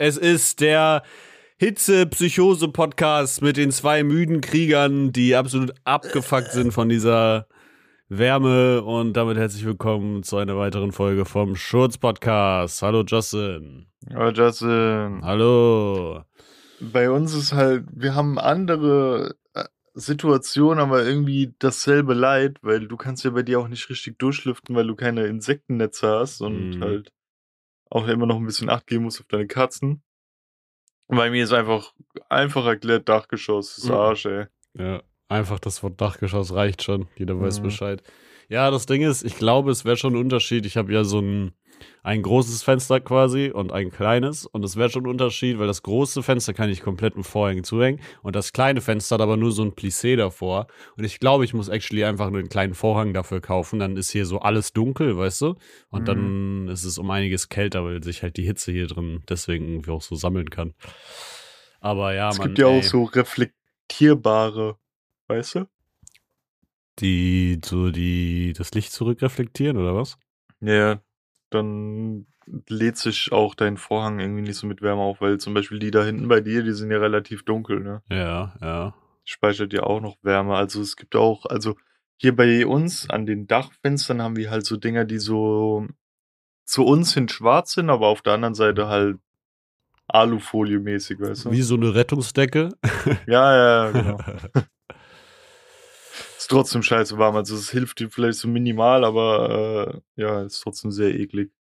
Es ist der Hitze-Psychose-Podcast mit den zwei müden Kriegern, die absolut abgefuckt sind von dieser Wärme. Und damit herzlich willkommen zu einer weiteren Folge vom Schurz-Podcast. Hallo Justin. Hallo Justin. Hallo. Bei uns ist halt, wir haben andere äh, Situationen, aber irgendwie dasselbe Leid, weil du kannst ja bei dir auch nicht richtig durchlüften, weil du keine Insektennetze hast und Mhm. halt auch immer noch ein bisschen Acht geben musst auf deine Katzen. Bei mir ist einfach, einfach erklärt Dachgeschoss, das Mhm. Arsch, ey. Ja, einfach das Wort Dachgeschoss reicht schon. Jeder weiß Mhm. Bescheid. Ja, das Ding ist, ich glaube, es wäre schon ein Unterschied. Ich habe ja so ein, ein großes Fenster quasi und ein kleines. Und es wäre schon ein Unterschied, weil das große Fenster kann ich komplett mit Vorhängen zuhängen. Und das kleine Fenster hat aber nur so ein Plissé davor. Und ich glaube, ich muss actually einfach nur einen kleinen Vorhang dafür kaufen. Dann ist hier so alles dunkel, weißt du? Und Mhm. dann ist es um einiges kälter, weil sich halt die Hitze hier drin deswegen irgendwie auch so sammeln kann. Aber ja, es man, gibt ja ey. auch so reflektierbare, weißt du? Die so die das Licht zurückreflektieren oder was? Ja, dann lädt sich auch dein Vorhang irgendwie nicht so mit Wärme auf, weil zum Beispiel die da hinten bei dir, die sind ja relativ dunkel, ne? Ja, ja. speichert ja auch noch Wärme. Also es gibt auch, also hier bei uns an den Dachfenstern haben wir halt so Dinger, die so zu uns hin schwarz sind, aber auf der anderen Seite halt Alufolie-mäßig, weißt du? Wie so eine Rettungsdecke. Ja, ja, ja, genau. ist trotzdem scheiße warm. Also es hilft dir vielleicht so minimal, aber äh, ja, ist trotzdem sehr eklig.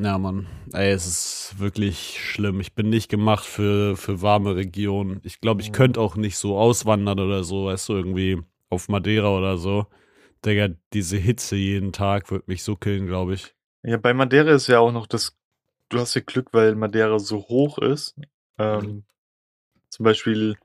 Ja, Mann. Ey, es ist wirklich schlimm. Ich bin nicht gemacht für, für warme Regionen. Ich glaube, ich Mhm. könnte auch nicht so auswandern oder so, weißt du, irgendwie auf Madeira oder so. Digga, diese Hitze jeden Tag wird mich so killen, glaube ich. Ja, bei Madeira ist ja auch noch das, du hast ja Glück, weil Madeira so hoch ist. Ähm, zum Beispiel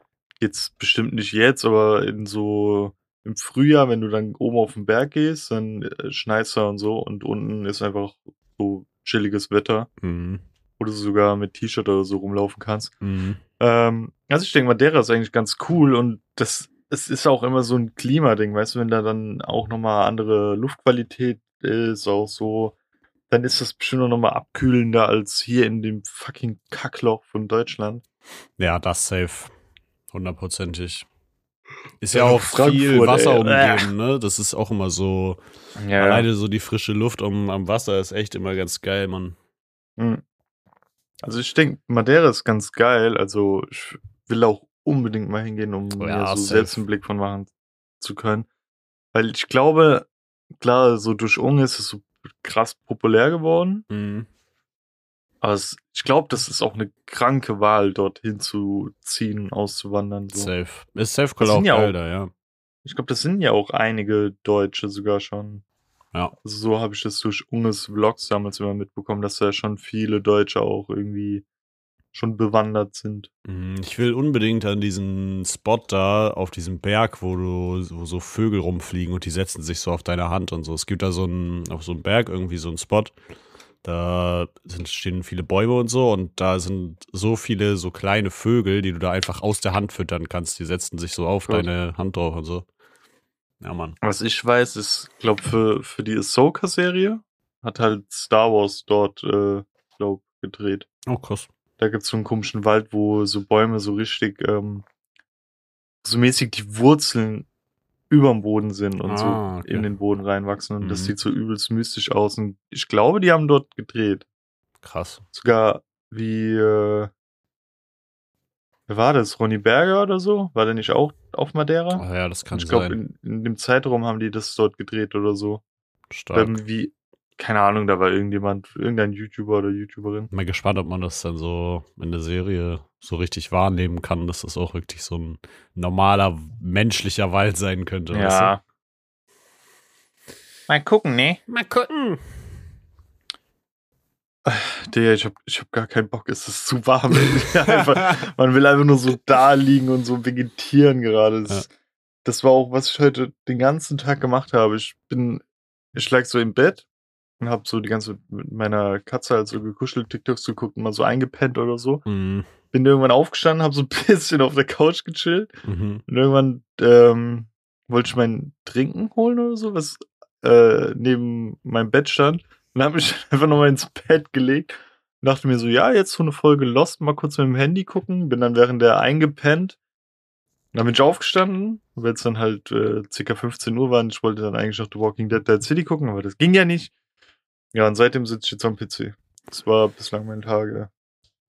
jetzt bestimmt nicht jetzt, aber in so im Frühjahr, wenn du dann oben auf den Berg gehst, dann äh, schneit's da und so und unten ist einfach so chilliges Wetter, Mhm. wo du sogar mit T-Shirt oder so rumlaufen kannst. Mhm. Ähm, also ich denke, Madeira ist eigentlich ganz cool und das, es ist auch immer so ein Klimading, weißt du, wenn da dann auch nochmal andere Luftqualität ist, auch so, dann ist das bestimmt auch nochmal abkühlender als hier in dem fucking Kackloch von Deutschland. Ja, das safe. Hundertprozentig. Ist Ja, ja auch Frankfurt, viel Wasser ey. umgeben, ne? Das ist auch immer so. Ja, Alleine so die frische Luft um, am Wasser ist echt immer ganz geil, Mann. Mhm. Also ich denke, Madeira ist ganz geil, also ich will auch unbedingt mal hingehen, um Oh ja, mir so safe. selbst einen Blick von machen zu können. Weil ich glaube, klar, so durch Unge ist es so krass populär geworden. Mhm. Aber es, ich glaube, das ist auch eine kranke Wahl, dorthin zu ziehen, auszuwandern. So. Safe. Ist Safe Call auch ja geil da, ja. Ich glaube, das sind ja auch einige Deutsche sogar schon. Ja. Also so habe ich das durch Unges Vlogs damals immer mitbekommen, dass da schon viele Deutsche auch irgendwie schon bewandert sind. Mhm, Ich will unbedingt an diesen Spot da, auf diesem Berg, wo du, wo so Vögel rumfliegen und die setzen sich so auf deine Hand und so. Es gibt da so einen, auf so einem Berg irgendwie so einen Spot. Da sind, stehen viele Bäume und so und da sind so viele so kleine Vögel, die du da einfach aus der Hand füttern kannst. Die setzen sich so auf Gut. deine Hand drauf und so. Ja, Mann. Was ich weiß, ist, glaube für, für die Ahsoka-Serie hat halt Star Wars dort, äh, glaub, gedreht. Oh, krass. Da gibt's so einen komischen Wald, wo so Bäume so richtig, ähm, so mäßig die Wurzeln überm Boden sind und Ah, so okay. in den Boden reinwachsen. Und das Mhm. sieht so übelst mystisch aus. Und ich glaube, die haben dort gedreht. Krass. Sogar wie, äh, wer war das? Ronny Berger oder so? War der nicht auch auf Madeira? Ah, ja, das kann Und ich glaube, sein. in, in dem Zeitraum haben die das dort gedreht oder so. Stark. Ähm, wie, keine Ahnung, da war irgendjemand, irgendein YouTuber oder YouTuberin. Mal gespannt, ob man das dann so in der Serie so richtig wahrnehmen kann, dass das auch wirklich so ein normaler menschlicher Wald sein könnte. Weißt Ja. Mal gucken, ne? du? Mal gucken. Digga, ich hab, ich hab gar keinen Bock, es ist zu warm. einfach, man will einfach nur so da liegen und so vegetieren gerade. Das, das war auch, was ich heute den ganzen Tag gemacht habe. Ich bin, ich lag so im Bett und hab so die ganze mit meiner Katze halt so gekuschelt, TikToks geguckt und mal so eingepennt oder so. Mhm. Bin irgendwann aufgestanden, hab so ein bisschen auf der Couch gechillt Mhm. und irgendwann ähm, wollte ich mein Trinken holen oder so, was äh, neben meinem Bett stand. Und habe mich einfach nochmal ins Bett gelegt dachte mir so, ja, jetzt so eine Folge Lost, mal kurz mit dem Handy gucken. Bin dann während der eingepennt. Dann bin ich aufgestanden, weil es dann halt äh, ca. 15 Uhr war und ich wollte dann eigentlich noch The Walking Dead Dead City gucken, aber das ging ja nicht. Ja, und seitdem sitze ich jetzt am PC. Das war bislang mein Tag, ja.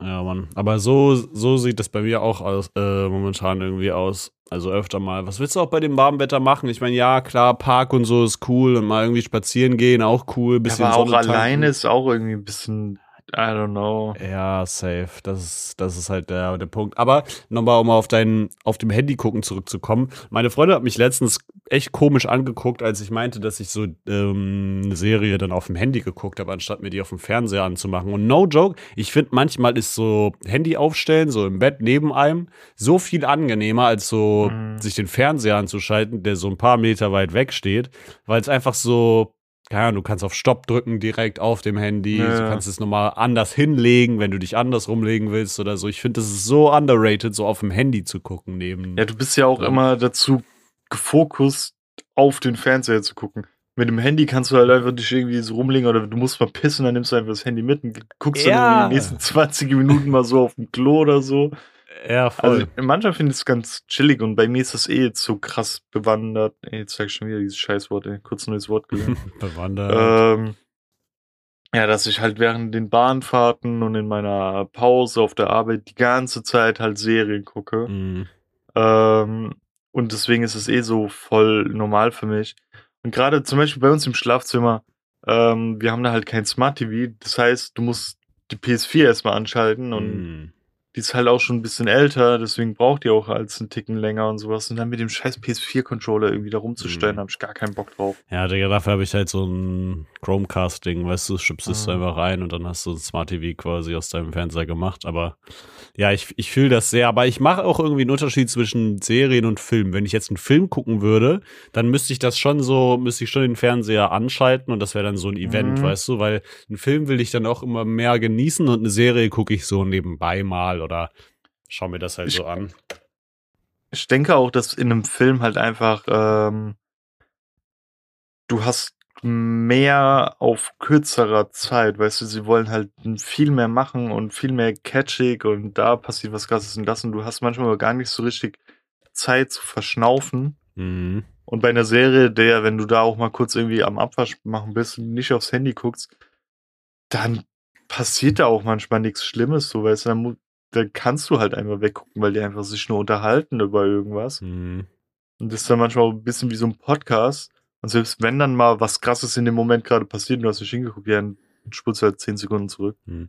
Ja, Mann. Aber so, so sieht das bei mir auch aus, äh, momentan irgendwie aus. Also öfter mal. Was willst du auch bei dem warmen Wetter machen? Ich meine, ja, klar, Park und so ist cool und mal irgendwie spazieren gehen, auch cool. Bisschen aber auch alleine ist auch irgendwie ein bisschen I don't know. Ja, safe. Das ist, das ist halt der, der Punkt. Aber nochmal, um auf dein, auf dem Handy gucken zurückzukommen. Meine Freundin hat mich letztens echt komisch angeguckt, als ich meinte, dass ich so ähm, eine Serie dann auf dem Handy geguckt habe, anstatt mir die auf dem Fernseher anzumachen. Und no joke, ich finde manchmal ist so Handy aufstellen, so im Bett neben einem, so viel angenehmer, als so mhm. sich den Fernseher anzuschalten, der so ein paar Meter weit weg steht, weil es einfach so keine Ahnung, du kannst auf Stopp drücken direkt auf dem Handy. Ja. Du kannst es nochmal anders hinlegen, wenn du dich anders rumlegen willst oder so. Ich finde, das ist so underrated, so auf dem Handy zu gucken neben. Ja, du bist ja auch ja. immer dazu gefokust, auf den Fernseher zu gucken. Mit dem Handy kannst du halt einfach dich irgendwie so rumlegen oder du musst mal pissen, dann nimmst du einfach das Handy mit und guckst ja. dann in den nächsten 20 Minuten mal so auf dem Klo oder so. Ja, voll. Also manchmal finde ich es ganz chillig und bei mir ist das eh jetzt so krass bewandert. Ey, jetzt sag ich schon wieder dieses Scheißwort, ey. Kurz neues Wort gelernt. bewandert. Ähm, ja, dass ich halt während den Bahnfahrten und in meiner Pause auf der Arbeit die ganze Zeit halt Serien gucke. Mhm. Ähm, und deswegen ist es eh so voll normal für mich. Und gerade zum Beispiel bei uns im Schlafzimmer, ähm, wir haben da halt kein Smart TV. Das heißt, du musst die PS4 erstmal anschalten und mhm die ist halt auch schon ein bisschen älter, deswegen braucht die auch als einen Ticken länger und sowas. Und dann mit dem scheiß PS4-Controller irgendwie da rumzustellen, mhm. habe ich gar keinen Bock drauf. Ja, Digga, dafür habe ich halt so ein Chromecast-Ding, weißt du, schiebst es mhm. einfach rein und dann hast du ein Smart TV quasi aus deinem Fernseher gemacht. Aber ja, ich, ich fühle das sehr. Aber ich mache auch irgendwie einen Unterschied zwischen Serien und Filmen. Wenn ich jetzt einen Film gucken würde, dann müsste ich das schon so, müsste ich schon den Fernseher anschalten und das wäre dann so ein Event, mhm. weißt du, weil einen Film will ich dann auch immer mehr genießen und eine Serie gucke ich so nebenbei mal oder schau mir das halt ich, so an. Ich denke auch, dass in einem Film halt einfach ähm, du hast mehr auf kürzerer Zeit, weißt du, sie wollen halt viel mehr machen und viel mehr catchig und da passiert was krasses und das und du hast manchmal gar nicht so richtig Zeit zu verschnaufen. Mhm. Und bei einer Serie, der, wenn du da auch mal kurz irgendwie am Abwasch machen bist und nicht aufs Handy guckst, dann passiert da auch manchmal nichts Schlimmes, so, weißt du, dann, dann kannst du halt einfach weggucken, weil die einfach sich nur unterhalten über irgendwas. Mhm. Und das ist dann manchmal ein bisschen wie so ein Podcast. Und selbst wenn dann mal was krasses in dem Moment gerade passiert und du hast nicht hingeguckt, ja, dann spulst du halt zehn Sekunden zurück. Mhm.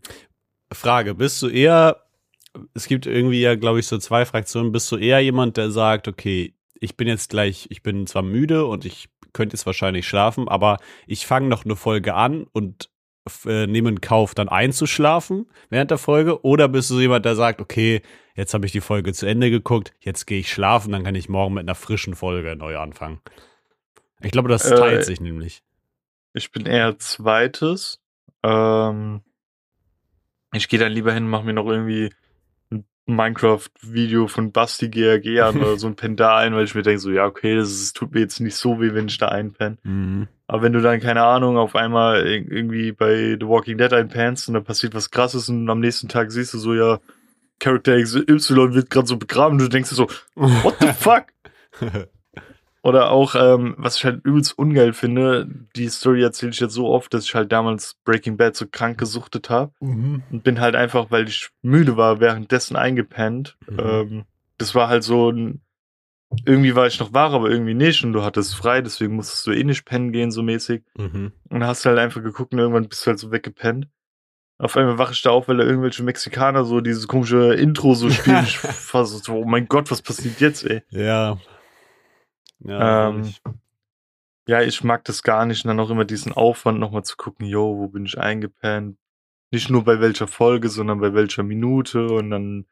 Frage, bist du eher, es gibt irgendwie ja, glaube ich, so zwei Fraktionen, bist du eher jemand, der sagt, okay, ich bin jetzt gleich, ich bin zwar müde und ich könnte jetzt wahrscheinlich schlafen, aber ich fange noch eine Folge an und äh, nehmen in Kauf, dann einzuschlafen während der Folge? Oder bist du jemand, der sagt, okay, jetzt habe ich die Folge zu Ende geguckt, jetzt gehe ich schlafen, dann kann ich morgen mit einer frischen Folge neu anfangen? Ich glaube, das teilt äh, sich nämlich. Ich bin eher zweites. Ähm, ich gehe dann lieber hin, mache mir noch irgendwie Minecraft-Video von Basti GRG an oder so ein Pendal, weil ich mir denke, so, ja, okay, das, ist, das tut mir jetzt nicht so weh, wenn ich da einpenne. Mhm. Aber wenn du dann, keine Ahnung, auf einmal irgendwie bei The Walking Dead einpennst und da passiert was krasses und am nächsten Tag siehst du so, ja, Character XY wird gerade so begraben und du denkst dir so, what the fuck? Oder auch, ähm, was ich halt übelst ungeil finde, die Story erzähle ich jetzt so oft, dass ich halt damals Breaking Bad so krank gesuchtet habe mhm. und bin halt einfach, weil ich müde war, währenddessen eingepennt. Mhm. Ähm, das war halt so ein irgendwie war ich noch wach, aber irgendwie nicht und du hattest frei, deswegen musstest du eh nicht pennen gehen, so mäßig. Mhm. Und hast halt einfach geguckt und irgendwann bist du halt so weggepennt. Auf einmal wache ich da auf, weil da irgendwelche Mexikaner so dieses komische Intro so spielen. ich war so, oh mein Gott, was passiert jetzt, ey? Ja. Ja, ähm, ja, ich mag das gar nicht. Und dann auch immer diesen Aufwand nochmal zu gucken, yo, wo bin ich eingepennt? Nicht nur bei welcher Folge, sondern bei welcher Minute und dann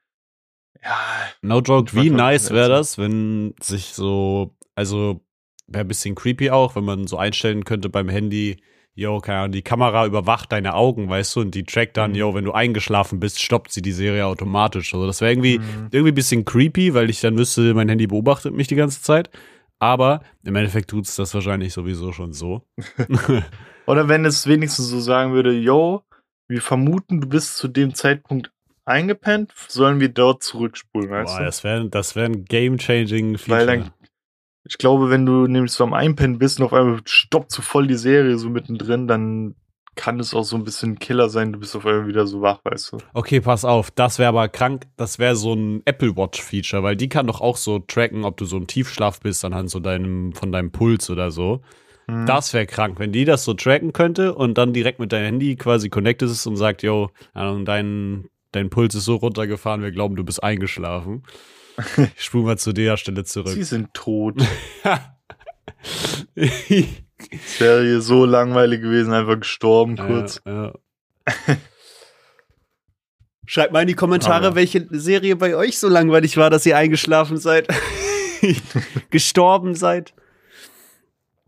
ja. No joke, wie nice wäre das, wenn sich so, also wäre ein bisschen creepy auch, wenn man so einstellen könnte beim Handy, yo, keine Ahnung, die Kamera überwacht deine Augen, weißt du, und die trackt dann, mhm. yo, wenn du eingeschlafen bist, stoppt sie die Serie automatisch. Also das wäre irgendwie, mhm. irgendwie ein bisschen creepy, weil ich dann wüsste, mein Handy beobachtet mich die ganze Zeit. Aber im Endeffekt tut es das wahrscheinlich sowieso schon so. Oder wenn es wenigstens so sagen würde, yo, wir vermuten, du bist zu dem Zeitpunkt eingepennt, sollen wir dort zurückspulen, weißt Boah, du? das wäre das wär ein game-changing Weil Feature. dann, ich glaube, wenn du nämlich so am Einpennen bist und auf einmal stoppt so voll die Serie so mittendrin, dann kann es auch so ein bisschen ein Killer sein, du bist auf einmal wieder so wach, weißt du? Okay, pass auf, das wäre aber krank, das wäre so ein Apple Watch Feature, weil die kann doch auch so tracken, ob du so im Tiefschlaf bist anhand so deinem von deinem Puls oder so. Hm. Das wäre krank, wenn die das so tracken könnte und dann direkt mit deinem Handy quasi connected ist und sagt, yo, dein dein Puls ist so runtergefahren, wir glauben, du bist eingeschlafen. Ich spule mal zu der Stelle zurück. Sie sind tot. Hier so langweilig gewesen, einfach gestorben kurz. Ja, ja. Schreibt mal in die Kommentare, Aber- welche Serie bei euch so langweilig war, dass ihr eingeschlafen seid. Gestorben seid.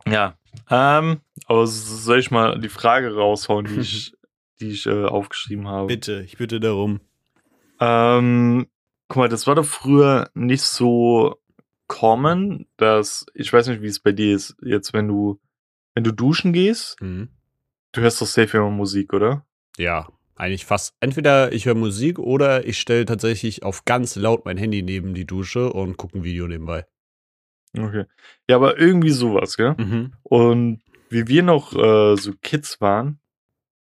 Ja. Ähm, aber soll ich mal die Frage raushauen, die ich, die ich äh, aufgeschrieben habe? Bitte, ich bitte darum. Ähm, guck mal, das war doch früher nicht so common, dass, ich weiß nicht, wie es bei dir ist, jetzt wenn du, wenn du duschen gehst, Mhm. du hörst doch safe immer Musik, oder? Ja, eigentlich fast. Entweder ich höre Musik oder ich stelle tatsächlich auf ganz laut mein Handy neben die Dusche und gucke ein Video nebenbei. Okay. Ja, aber irgendwie sowas, gell? Mhm. Und wie wir noch äh, so Kids waren,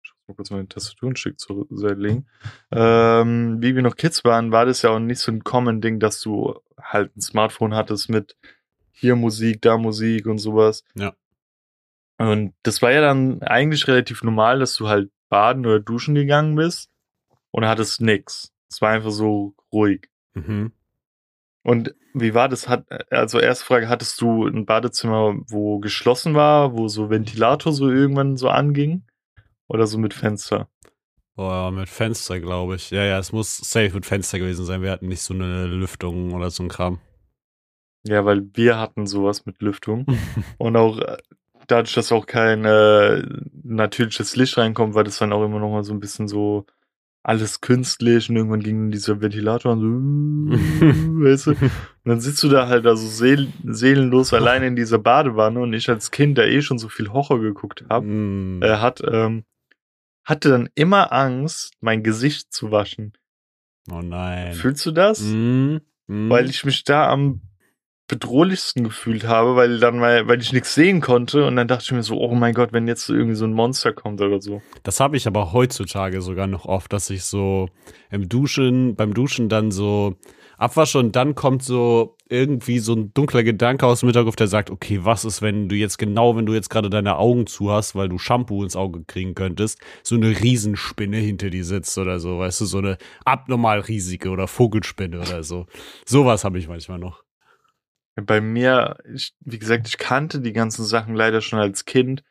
ich muss mal kurz meine Tastatur ein Stück zur Seite legen, ähm, wie wir noch Kids waren, war das ja auch nicht so ein common Ding, dass du halt ein Smartphone hattest mit hier Musik, da Musik und sowas. Ja. Und das war ja dann eigentlich relativ normal, dass du halt baden oder duschen gegangen bist und hattest nix. Es war einfach so ruhig. Mhm. Und wie war das? Hat, also erste Frage, hattest du ein Badezimmer, wo geschlossen war, wo so Ventilator so irgendwann so anging? Oder so mit Fenster? Boah, mit Fenster, glaube ich. Ja, ja, es muss safe mit Fenster gewesen sein. Wir hatten nicht so eine Lüftung oder so ein Kram. Ja, weil wir hatten sowas mit Lüftung. Und auch dadurch, dass auch kein äh, natürliches Licht reinkommt, war das dann auch immer noch mal so ein bisschen so alles künstlich und irgendwann ging dieser Ventilator und so, weißt du? Und dann sitzt du da halt also seel seelenlos alleine in dieser Badewanne und ich als Kind, der eh schon so viel Horror geguckt habe, Mm. äh, hat, ähm, hatte dann immer Angst, mein Gesicht zu waschen. oh nein. Fühlst du das? Mm. Mm. Weil ich mich da am bedrohlichsten gefühlt habe, weil dann mal, weil ich nichts sehen konnte und dann dachte ich mir so, oh mein Gott, wenn jetzt irgendwie so ein Monster kommt oder so. Das habe ich aber heutzutage sogar noch oft, dass ich so im Duschen, beim Duschen dann so abwasche und dann kommt so irgendwie so ein dunkler Gedanke aus dem Hinterkopf, der sagt, okay, was ist, wenn du jetzt genau, wenn du jetzt gerade deine Augen zu hast, weil du Shampoo ins Auge kriegen könntest, so eine Riesenspinne hinter dir sitzt oder so, weißt du, so eine abnormal riesige oder Vogelspinne oder so. Sowas habe ich manchmal noch. Bei mir, ich, wie gesagt, ich kannte die ganzen Sachen leider schon als Kind.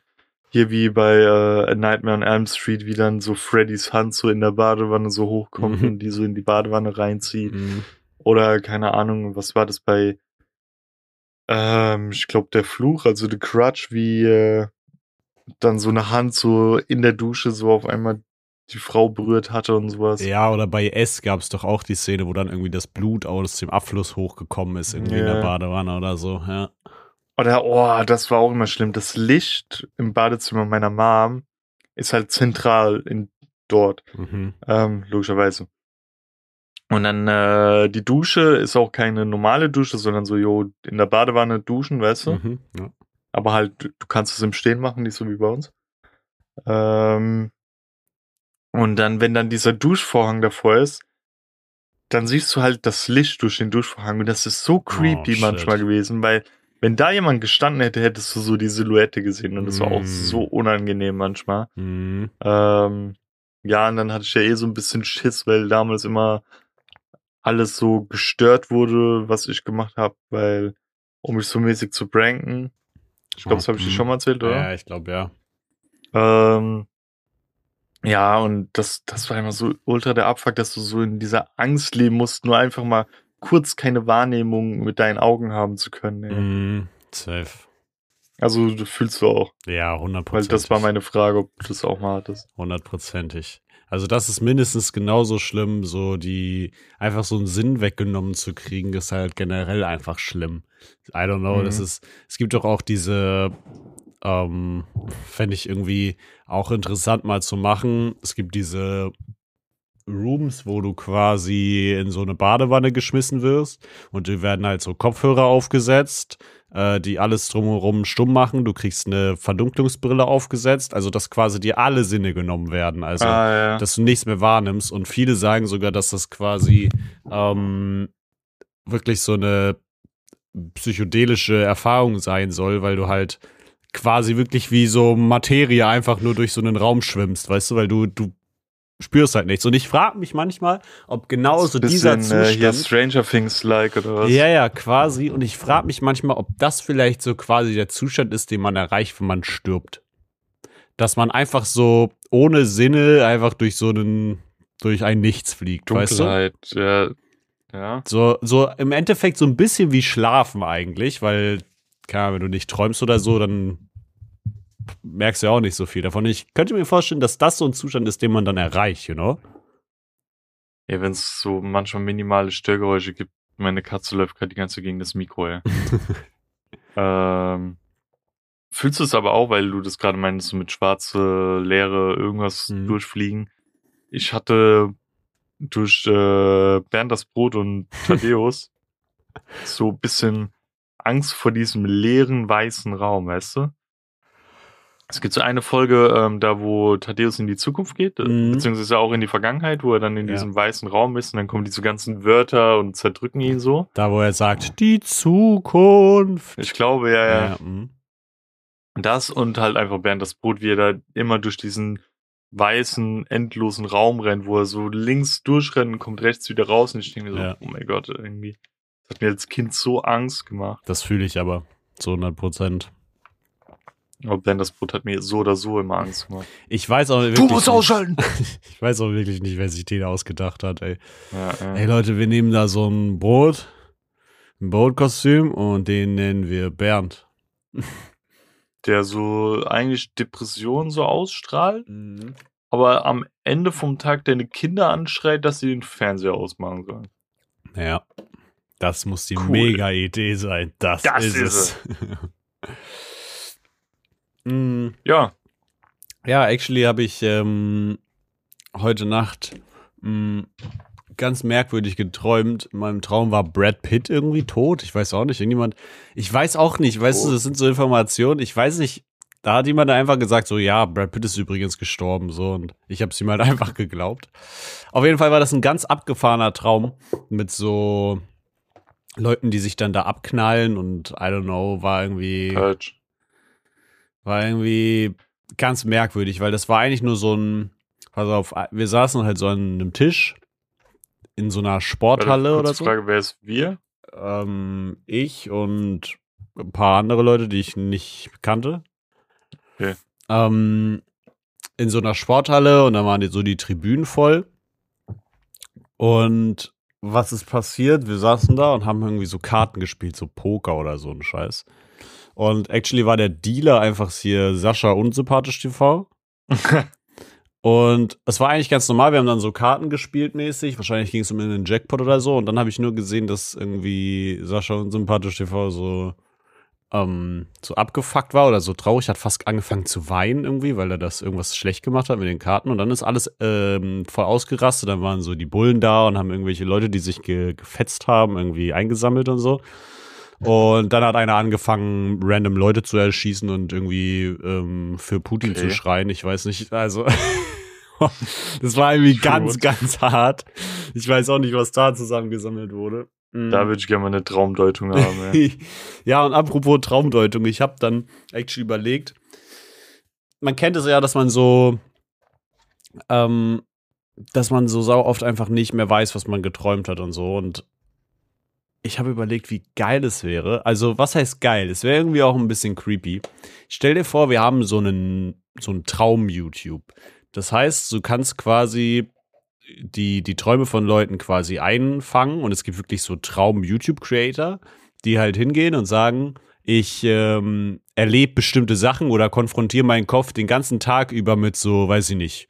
Hier wie bei äh, A Nightmare on Elm Street, wie dann so Freddys Hand so in der Badewanne so hochkommt Mhm. und die so in die Badewanne reinzieht. Mm. Oder keine Ahnung, was war das bei, ähm, ich glaube, der Fluch, also The Crutch, wie äh, dann so eine Hand so in der Dusche so auf einmal die Frau berührt hatte und sowas. Ja, oder bei S gab es doch auch die Szene, wo dann irgendwie das Blut aus dem Abfluss hochgekommen ist, irgendwie in der. Badewanne oder so, ja. Oder, oh, das war auch immer schlimm. Das Licht im Badezimmer meiner Mom ist halt zentral in dort, Mhm. ähm, logischerweise. Und dann äh, die Dusche ist auch keine normale Dusche, sondern so, jo, in der Badewanne duschen, weißt du? Mhm. Ja. Aber halt, du du kannst es im Stehen machen, nicht so wie bei uns. Ähm, und dann, wenn dann dieser Duschvorhang davor ist, dann siehst du halt das Licht durch den Duschvorhang und das ist so creepy Oh, manchmal gewesen, weil wenn da jemand gestanden hätte, hättest du so die Silhouette gesehen und das war auch Mm. so unangenehm manchmal. Mhm. Ähm, ja, und dann hatte ich ja eh so ein bisschen Schiss, weil damals immer alles so gestört wurde, was ich gemacht habe, weil um mich so mäßig zu pranken. Ich glaube, das habe ich dir schon mal erzählt, oder? Ja, ich glaube, ja. Ähm, ja, und das, das war immer so ultra der Abfuck, dass du so in dieser Angst leben musst, nur einfach mal kurz keine Wahrnehmung mit deinen Augen haben zu können. Ey. Mhm. Safe. Also du fühlst du auch, Ja, weil hundertprozentig. das war meine Frage, ob du das auch mal hattest. Hundertprozentig. Also das ist mindestens genauso schlimm, so die einfach so einen Sinn weggenommen zu kriegen, ist halt generell einfach schlimm. I don't know, Mhm. das ist, es gibt doch auch diese, ähm, fände ich irgendwie auch interessant mal zu machen. Es gibt diese Rooms, wo du quasi in so eine Badewanne geschmissen wirst und dir werden halt so Kopfhörer aufgesetzt, äh, die alles drumherum stumm machen. Du kriegst eine Verdunklungsbrille aufgesetzt, also dass quasi dir alle Sinne genommen werden, also Ah, ja. dass du nichts mehr wahrnimmst. Und viele sagen sogar, dass das quasi ähm, wirklich so eine psychedelische Erfahrung sein soll, weil du halt quasi wirklich wie so Materie einfach nur durch so einen Raum schwimmst, weißt du, weil du, du spürst halt nichts. Und ich frage mich manchmal, ob genau so dieser Bisschen, äh, hier Zustand. Stranger Things like oder was? Ja, ja, quasi. Und ich frage mich manchmal, ob das vielleicht so quasi der Zustand ist, den man erreicht, wenn man stirbt. Dass man einfach so ohne Sinne einfach durch so einen, durch ein Nichts fliegt, weißt du? Dunkelheit, ja. Ja. So, so im Endeffekt so ein bisschen wie Schlafen eigentlich, weil, keine Ahnung, wenn du nicht träumst oder so, dann merkst du ja auch nicht so viel davon. Ich könnte mir vorstellen, dass das so ein Zustand ist, den man dann erreicht, you know? Ja, wenn es so manchmal minimale Störgeräusche gibt, meine Katze läuft gerade die ganze Zeit gegen das Mikro, ey. ähm, fühlst du es aber auch, weil du das gerade meinst, so mit schwarze, leere, irgendwas Mhm. durchfliegen? Ich hatte durch äh, Bernd das Brot und Thaddeus so ein bisschen Angst vor diesem leeren, weißen Raum, weißt du? Es gibt so eine Folge, ähm, da wo Thaddeus in die Zukunft geht, äh, Mhm. beziehungsweise auch in die Vergangenheit, wo er dann in Ja. diesem weißen Raum ist und dann kommen diese ganzen Wörter und zerdrücken ihn so. Da, wo er sagt, die Zukunft. Ich glaube, ja, ja. Ja, mhm. Das und halt einfach Bernd das Brot, wie er da immer durch diesen weißen, endlosen Raum rennt, wo er so links durchrennt und kommt rechts wieder raus und ich denke mir so, Ja. oh mein Gott, irgendwie. Das hat mir als Kind so Angst gemacht. Das fühle ich aber zu 100 Prozent. Aber Bernd das Brot hat mir so oder so immer Angst gemacht. Ich weiß auch wirklich nicht, Ich weiß auch wirklich nicht, wer sich den ausgedacht hat, ey. Ja, ja. Ey Leute, wir nehmen da so ein Brot, ein Brotkostüm und den nennen wir Bernd. Der so eigentlich Depressionen so ausstrahlt, aber am Ende vom Tag deine Kinder anschreit, dass sie den Fernseher ausmachen sollen. Ja. Das muss die Cool. mega Idee sein. Das, Das ist, ist es. Mm, Ja, ja, actually habe ich ähm, heute Nacht mm, ganz merkwürdig geträumt. In meinem Traum war Brad Pitt irgendwie tot. Ich weiß auch nicht, irgendjemand. Ich weiß auch nicht, weißt du, Tot? das sind so Informationen. Ich weiß nicht. Da hat jemand einfach gesagt, so, ja, Brad Pitt ist übrigens gestorben, so, und ich habe es ihm halt einfach geglaubt. Auf jeden Fall war das ein ganz abgefahrener Traum mit so Leuten, die sich dann da abknallen und I don't know, war irgendwie Purge. War irgendwie ganz merkwürdig, weil das war eigentlich nur so ein, pass auf, wir saßen halt so an einem Tisch in so einer Sporthalle oder so. Frage, wer ist wir? Ähm, ich und ein paar andere Leute, die ich nicht kannte. Okay. Ähm, in so einer Sporthalle und da waren die, so die Tribünen voll. Und was ist passiert? Wir saßen da und haben irgendwie so Karten gespielt, so Poker oder so ein Scheiß. Und actually war der Dealer einfach hier Sascha Unsympathisch TV. Und es war eigentlich ganz normal. Wir haben dann so Karten gespielt mäßig. Wahrscheinlich ging es um einen Jackpot oder so. Und dann habe ich nur gesehen, dass irgendwie Sascha Unsympathisch TV so, ähm, so abgefuckt war oder so traurig. Hat fast angefangen zu weinen irgendwie, weil er das irgendwas schlecht gemacht hat mit den Karten. Und dann ist alles ähm, voll ausgerastet. Dann waren so die Bullen da und haben irgendwelche Leute, die sich ge gefetzt haben, irgendwie eingesammelt und so. Und dann hat einer angefangen, random Leute zu erschießen und irgendwie ähm, für Putin Okay. zu schreien. Ich weiß nicht, also das war irgendwie ganz, Gut. ganz hart. Ich weiß auch nicht, was da zusammengesammelt wurde. Mm. Da würde ich gerne mal eine Traumdeutung haben. Ja. ja, und apropos Traumdeutung, ich habe dann actually überlegt, man kennt es ja, dass man so, ähm, dass man so sau oft einfach nicht mehr weiß, was man geträumt hat und so. Und ich habe überlegt, wie geil es wäre. Also, was heißt geil? Es wäre irgendwie auch ein bisschen creepy. Stell dir vor, wir haben so einen, so einen Traum-YouTube. Das heißt, du kannst quasi die, die Träume von Leuten quasi einfangen und es gibt wirklich so Traum-YouTube-Creator, die halt hingehen und sagen, ich ähm, erlebe bestimmte Sachen oder konfrontiere meinen Kopf den ganzen Tag über mit so, weiß ich nicht,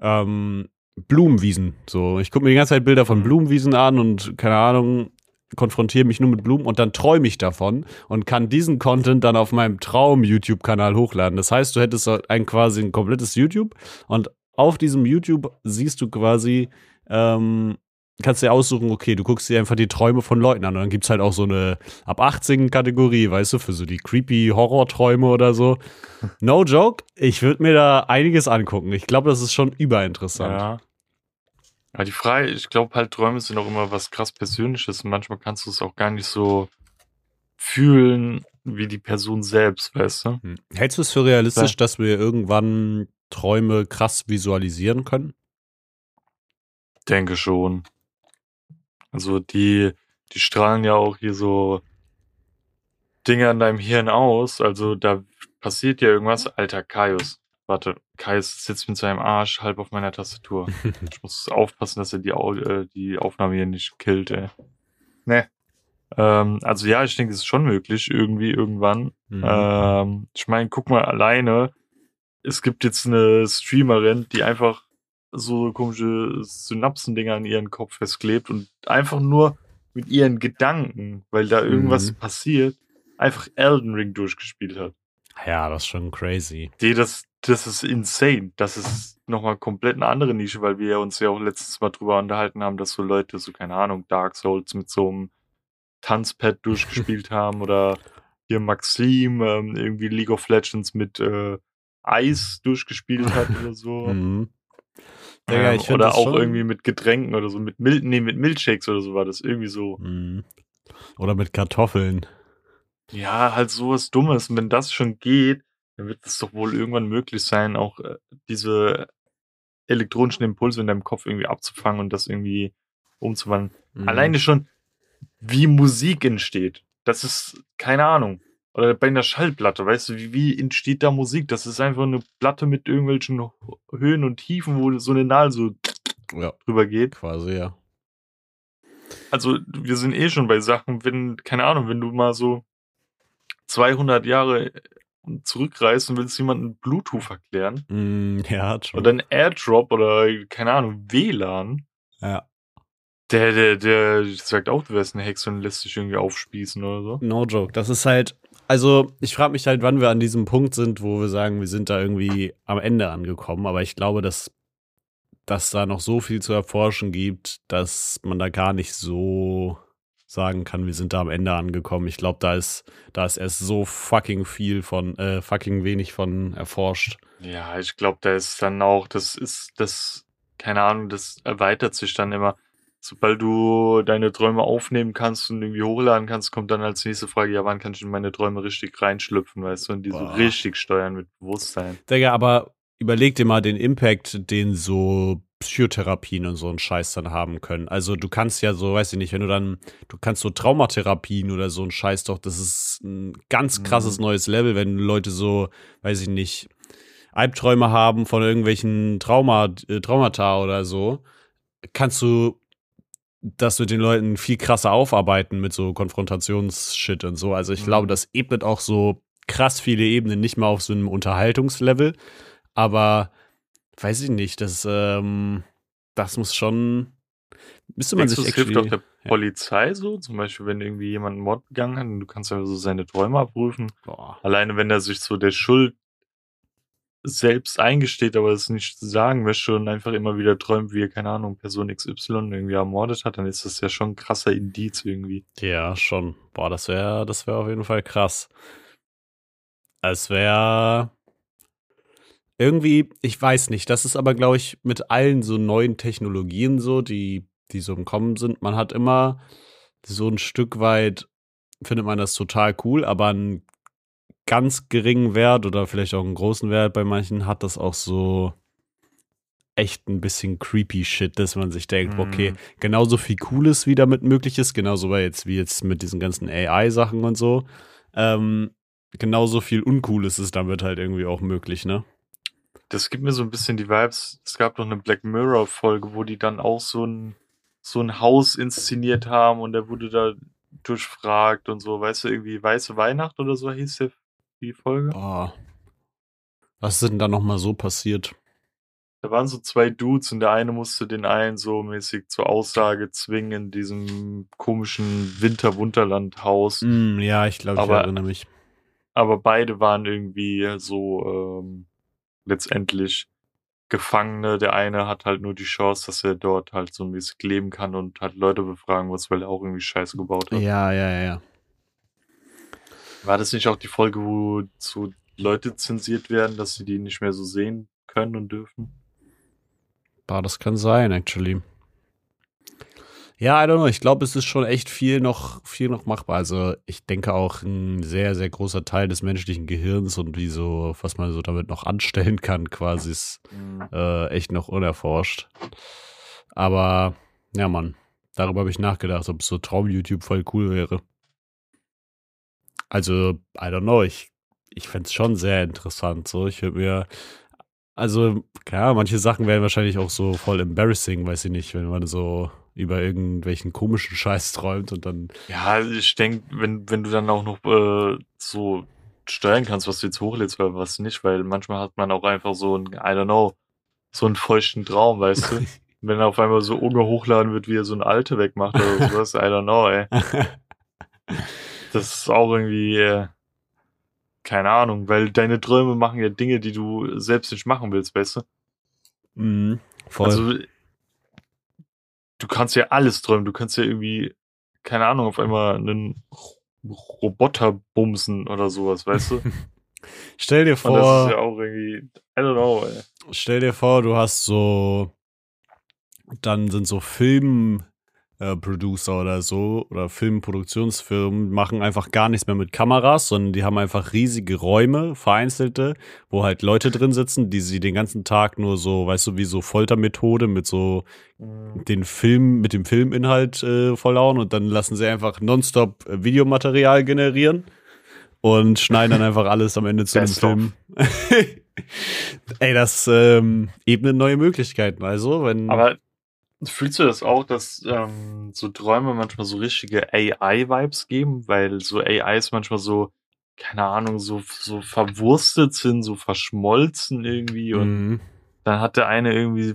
ähm, Blumenwiesen. So, ich gucke mir die ganze Zeit Bilder von Mhm. Blumenwiesen an und keine Ahnung, konfrontiere mich nur mit Blumen und dann träume ich davon und kann diesen Content dann auf meinem Traum-YouTube-Kanal hochladen. Das heißt, du hättest ein quasi ein komplettes YouTube und auf diesem YouTube siehst du quasi, ähm, kannst dir aussuchen, okay, du guckst dir einfach die Träume von Leuten an und dann gibt es halt auch so eine ab 18 Kategorie, weißt du, für so die creepy Horror-Träume oder so. No joke, ich würde mir da einiges angucken. Ich glaube, das ist schon überinteressant. Ja. Ja, die Frage, ich glaube halt, Träume sind auch immer was krass Persönliches und manchmal kannst du es auch gar nicht so fühlen wie die Person selbst, weißt du? Hm. Hältst du es für realistisch, ja. dass wir irgendwann Träume krass visualisieren können? Denke schon. Also die, die strahlen ja auch hier so Dinge an deinem Hirn aus. Also da passiert ja irgendwas. Alter, Kaius. Warte, Kaius sitzt mit seinem Arsch halb auf meiner Tastatur. ich muss aufpassen, dass er die, äh, die Aufnahme hier nicht killt, ey. Ne. Ähm, also ja, ich denke, es ist schon möglich, irgendwie, irgendwann. Mhm. Ähm, ich meine, guck mal alleine. Es gibt jetzt eine Streamerin, die einfach so komische Synapsendinger in ihren Kopf festklebt und einfach nur mit ihren Gedanken, weil da irgendwas mhm. passiert, einfach Elden Ring durchgespielt hat. Ja, das ist schon crazy. Die, das, das ist insane. Das ist nochmal komplett eine andere Nische, weil wir uns ja auch letztes Mal drüber unterhalten haben, dass so Leute, so keine Ahnung, Dark Souls mit so einem Tanzpad durchgespielt haben oder hier Maxim ähm, irgendwie League of Legends mit äh, Eis durchgespielt hat oder so. Mhm. Ja, ähm, oder auch irgendwie mit Getränken oder so, mit Mil nee, mit Milchshakes oder so war das irgendwie so. Mhm. Oder mit Kartoffeln. Ja, halt sowas Dummes. Und wenn das schon geht, dann wird es doch wohl irgendwann möglich sein, auch äh, diese elektronischen Impulse in deinem Kopf irgendwie abzufangen und das irgendwie umzuwandeln. Mhm. Alleine schon, wie Musik entsteht. Das ist, keine Ahnung. Oder bei einer Schallplatte, weißt du, wie, wie entsteht da Musik? Das ist einfach eine Platte mit irgendwelchen Höhen und Tiefen, wo so eine Nadel so ja, drüber geht. Quasi, ja. Also, wir sind eh schon bei Sachen, wenn, keine Ahnung, wenn du mal so 200 Jahre zurückreist und willst jemanden Bluetooth erklären. Mm, ja, schon. Oder ein Airdrop oder, keine Ahnung, WLAN. Ja. Der, der, der sagt auch, du wärst eine Hexe und lässt dich irgendwie aufspießen oder so. No joke. Das ist halt, also ich frage mich halt, wann wir an diesem Punkt sind, wo wir sagen, wir sind da irgendwie am Ende angekommen. Aber ich glaube, dass, dass da noch so viel zu erforschen gibt, dass man da gar nicht so sagen kann, wir sind da am Ende angekommen. Ich glaube, da ist, da ist erst so fucking viel von, äh, fucking wenig von erforscht. Ja, ich glaube, da ist dann auch, das ist, das, keine Ahnung, das erweitert sich dann immer sobald du deine Träume aufnehmen kannst und irgendwie hochladen kannst, kommt dann als nächste Frage, ja, wann kann ich in meine Träume richtig reinschlüpfen, weißt du, und die Boah. so richtig steuern mit Bewusstsein. Digga, aber überleg dir mal den Impact, den so Psychotherapien und so ein Scheiß dann haben können. Also du kannst ja so, weiß ich nicht, wenn du dann, du kannst so Traumatherapien oder so ein Scheiß doch, das ist ein ganz krasses mhm. neues Level, wenn Leute so, weiß ich nicht, Albträume haben von irgendwelchen Trauma, äh, Traumata oder so, kannst du das mit den Leuten viel krasser aufarbeiten mit so Konfrontationsshit und so. Also ich mhm. glaube, das ebnet auch so krass viele Ebenen, nicht mal auf so einem Unterhaltungslevel. Aber weiß ich nicht, das, ähm, das muss schon. Müsste man Denkst sich das hilft auch der Polizei so, zum Beispiel, wenn irgendwie jemand einen Mord begangen hat und du kannst ja so seine Träume abrufen. Boah. Alleine wenn er sich so der Schuld selbst eingesteht, aber es nicht sagen möchte und einfach immer wieder träumt, wie er, keine Ahnung, Person XY irgendwie ermordet hat, dann ist das ja schon ein krasser Indiz irgendwie. Ja, schon. Boah, das wäre, das wäre auf jeden Fall krass. Es wäre irgendwie, ich weiß nicht, das ist aber, glaube ich, mit allen so neuen Technologien so, die, die so im Kommen sind. Man hat immer so ein Stück weit, findet man das total cool, aber ein ganz geringen Wert oder vielleicht auch einen großen Wert bei manchen hat das auch so echt ein bisschen creepy Shit, dass man sich denkt, mhm. okay, genauso viel Cooles wie damit möglich ist, genauso wie jetzt, wie jetzt mit diesen ganzen AI-Sachen und so, ähm, genauso viel Uncooles ist damit halt irgendwie auch möglich, ne? Das gibt mir so ein bisschen die Vibes. Es gab noch eine Black Mirror-Folge, wo die dann auch so ein, so ein Haus inszeniert haben und der wurde da durchfragt und so, weißt du, irgendwie Weiße Weihnacht oder so hieß der die Folge. Oh. Was ist denn da nochmal so passiert? Da waren so zwei Dudes und der eine musste den einen so mäßig zur Aussage zwingen in diesem komischen Winter-Wunderland-Haus. Mm, ja, ich glaube, ich erinnere mich. Aber beide waren irgendwie so ähm, letztendlich Gefangene. Der eine hat halt nur die Chance, dass er dort halt so mäßig leben kann und halt Leute befragen muss, weil er auch irgendwie Scheiße gebaut hat. Ja, ja, ja, ja. War das nicht auch die Folge, wo so Leute zensiert werden, dass sie die nicht mehr so sehen können und dürfen? Boah, das kann sein, actually. Ja, I don't know. Ich glaube, es ist schon echt viel noch, viel noch machbar. Also, ich denke auch ein sehr, sehr großer Teil des menschlichen Gehirns und wie so, was man so damit noch anstellen kann, quasi, ist äh, echt noch unerforscht. Aber, ja, Mann, darüber habe ich nachgedacht, ob so Traum-YouTube voll cool wäre. Also, I don't know. Ich, ich fände es schon sehr interessant. So, ich würde mir, also, ja, manche Sachen wären wahrscheinlich auch so voll embarrassing, weiß ich nicht, wenn man so über irgendwelchen komischen Scheiß träumt und dann. Ja, ich denke, wenn, wenn du dann auch noch äh, so steuern kannst, was du jetzt hochlädst oder was nicht, weil manchmal hat man auch einfach so ein, I don't know, so einen feuchten Traum, weißt du? wenn auf einmal so Unge hochladen wird, wie er so eine Alte wegmacht oder sowas, I don't know, ey. Das ist auch irgendwie, äh, keine Ahnung, weil deine Träume machen ja Dinge, die du selbst nicht machen willst, weißt du? Mhm, voll. Also, du kannst ja alles träumen. Du kannst ja irgendwie, keine Ahnung, auf einmal einen Roboter bumsen oder sowas, weißt du? stell dir Und das vor. ist ja auch irgendwie, I don't know, ey. Stell dir vor, du hast so, dann sind so Filmproducer oder so oder Filmproduktionsfirmen machen einfach gar nichts mehr mit Kameras, sondern die haben einfach riesige Räume, vereinzelte, wo halt Leute drin sitzen, die sie den ganzen Tag nur so, weißt du, wie so Foltermethode mit so den Film, mit dem Filminhalt äh, vollhauen und dann lassen sie einfach nonstop äh, Videomaterial generieren und schneiden dann einfach alles am Ende zu of. Film. Ey, das ähm, ebnet neue Möglichkeiten. Also, wenn. Aber fühlst du das auch, dass ähm, so Träume manchmal so richtige AI-Vibes geben? Weil so AIs manchmal so, keine Ahnung, so, so verwurstet sind, so verschmolzen irgendwie und Mhm. dann hat der eine irgendwie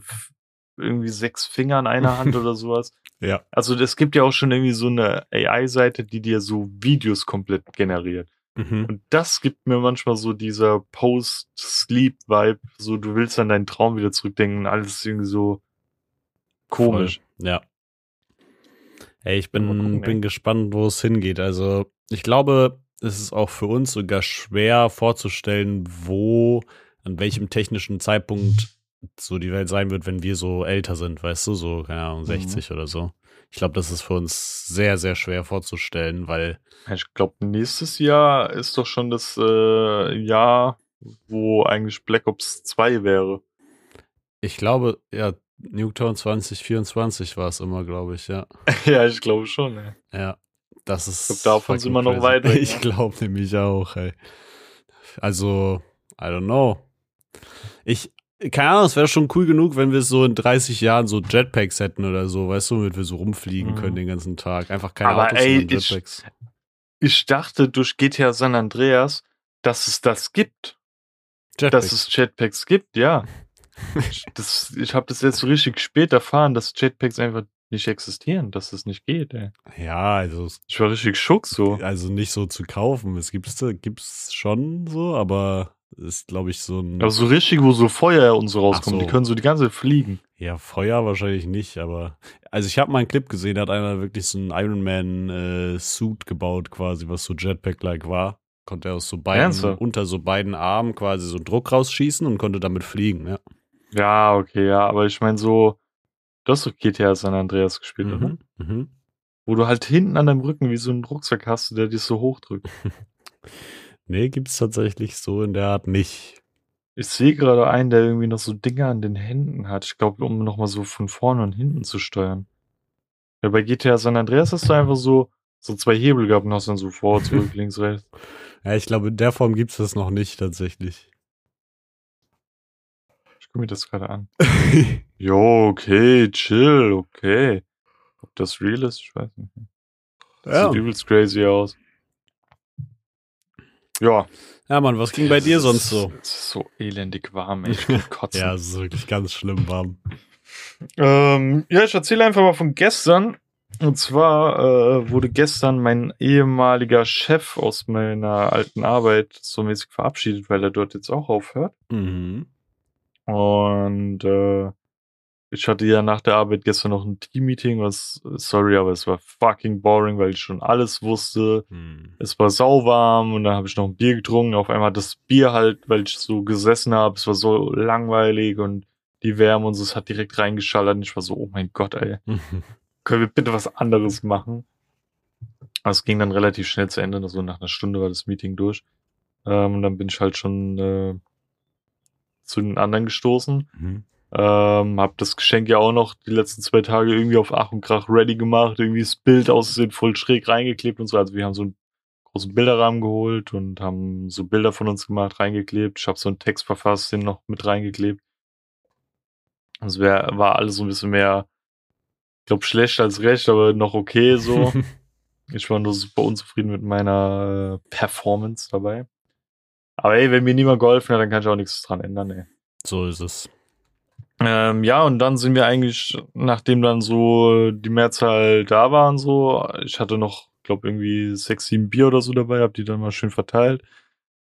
irgendwie sechs Finger an einer Hand oder sowas. Ja. Also es gibt ja auch schon irgendwie so eine AI-Seite, die dir so Videos komplett generiert. Mhm. Und das gibt mir manchmal so dieser Post-Sleep-Vibe, so du willst an deinen Traum wieder zurückdenken, alles irgendwie so komisch. Voll. Ja. Ey, ich bin, gucken, bin ey. gespannt, wo es hingeht. Also, ich glaube, es ist auch für uns sogar schwer vorzustellen, wo, an welchem technischen Zeitpunkt so die Welt sein wird, wenn wir so älter sind, weißt du, so, keine Ahnung, Mhm. 60 oder so. Ich glaube, das ist für uns sehr, sehr schwer vorzustellen, weil Ich glaube, nächstes Jahr ist doch schon das äh, Jahr, wo eigentlich Black Ops 2 wäre. ich glaube, ja, Nuketown 2024 war es immer, glaube ich, ja. ja, ich glaube schon. Ey. Ja, das ist. Ich glaub, davon sind wir noch weit weg, Ich ne? glaube nämlich auch, ey. Also, I don't know. Ich, keine Ahnung, es wäre schon cool genug, wenn wir so in 30 Jahren so Jetpacks hätten oder so, weißt du, damit wir so rumfliegen Mhm. können den ganzen Tag. Einfach keine Aber Autos, ey, sondern ich- Jetpacks. Ich dachte durch GTA San Andreas, dass es das gibt. Jetpacks. Dass es Jetpacks gibt, ja. Das, ich habe das jetzt so richtig spät erfahren, dass Jetpacks einfach nicht existieren, dass es nicht geht. Ey. ja, also, es- Ich war richtig schock so. also nicht so zu kaufen. Es gibt's, gibt's schon so, aber ist, glaube ich, so ein. Aber so richtig, wo so Feuer und so rauskommt, so. die können so die ganze Zeit fliegen. Ja, Feuer wahrscheinlich nicht, aber also ich habe mal einen Clip gesehen, da hat einer wirklich so einen Iron Man äh, Suit gebaut, quasi, was so Jetpack-like war. Konnte er aus so beiden, Ernsthaft? unter so beiden Armen quasi so Druck rausschießen und konnte damit fliegen, ja. Ja, okay, ja, aber ich meine so, du hast doch GTA San Andreas gespielt, oder? Mhm. Mhm. Wo du halt hinten an deinem Rücken wie so einen Rucksack hast, der dich so hochdrückt. Nee, gibt's tatsächlich so in der Art nicht. Ich sehe gerade einen, der irgendwie noch so Dinge an den Händen hat. Ich glaube, um nochmal so von vorne und hinten zu steuern. Ja, bei GTA San Andreas hast du einfach so, so zwei Hebel gehabt und hast dann so vor, zurück, links, rechts. Ja, ich glaube, in der Form gibt's das noch nicht tatsächlich. Ich gucke mir das gerade an. Jo, okay, chill, okay. Ob das real ist, ich weiß nicht. Das ja. sieht übelst crazy aus. Ja. Ja, Mann, was ging bei dir sonst so? Es ist so elendig warm, ey. Ich kann kotzen. Ja, es ist wirklich ganz schlimm warm. Ähm, ja, ich erzähle einfach mal von gestern. Und zwar äh, wurde gestern mein ehemaliger Chef aus meiner alten Arbeit so mäßig verabschiedet, weil er dort jetzt auch aufhört. Mhm. Und äh, ich hatte ja nach der Arbeit gestern noch ein Team-Meeting, was, sorry, aber es war fucking boring, weil ich schon alles wusste. Hm. Es war sauwarm und dann habe ich noch ein Bier getrunken. Auf einmal hat das Bier halt, weil ich so gesessen habe, es war so langweilig und die Wärme und so, es hat direkt reingeschallert und ich war so, oh mein Gott, ey, können wir bitte was anderes machen? Aber es ging dann relativ schnell zu Ende, so nach einer Stunde war das Meeting durch. Ähm, und dann bin ich halt schon äh, zu den anderen gestoßen. Mhm. Ähm, hab das Geschenk ja auch noch die letzten zwei Tage irgendwie auf Ach und Krach ready gemacht, irgendwie das Bild aussehen voll schräg reingeklebt und so. Also wir haben so einen großen Bilderrahmen geholt und haben so Bilder von uns gemacht, reingeklebt. Ich habe so einen Text verfasst, den noch mit reingeklebt. Also wär, war alles so ein bisschen mehr, ich glaube, schlecht als recht, aber noch okay so. ich war nur super unzufrieden mit meiner äh, Performance dabei. Aber ey, wenn mir niemand geholfen hat, dann kann ich auch nichts dran ändern, ey. so ist es. Ähm, ja, und dann sind wir eigentlich, nachdem dann so die Mehrzahl da waren, so, ich hatte noch, glaube irgendwie sechs, sieben Bier oder so dabei, hab die dann mal schön verteilt.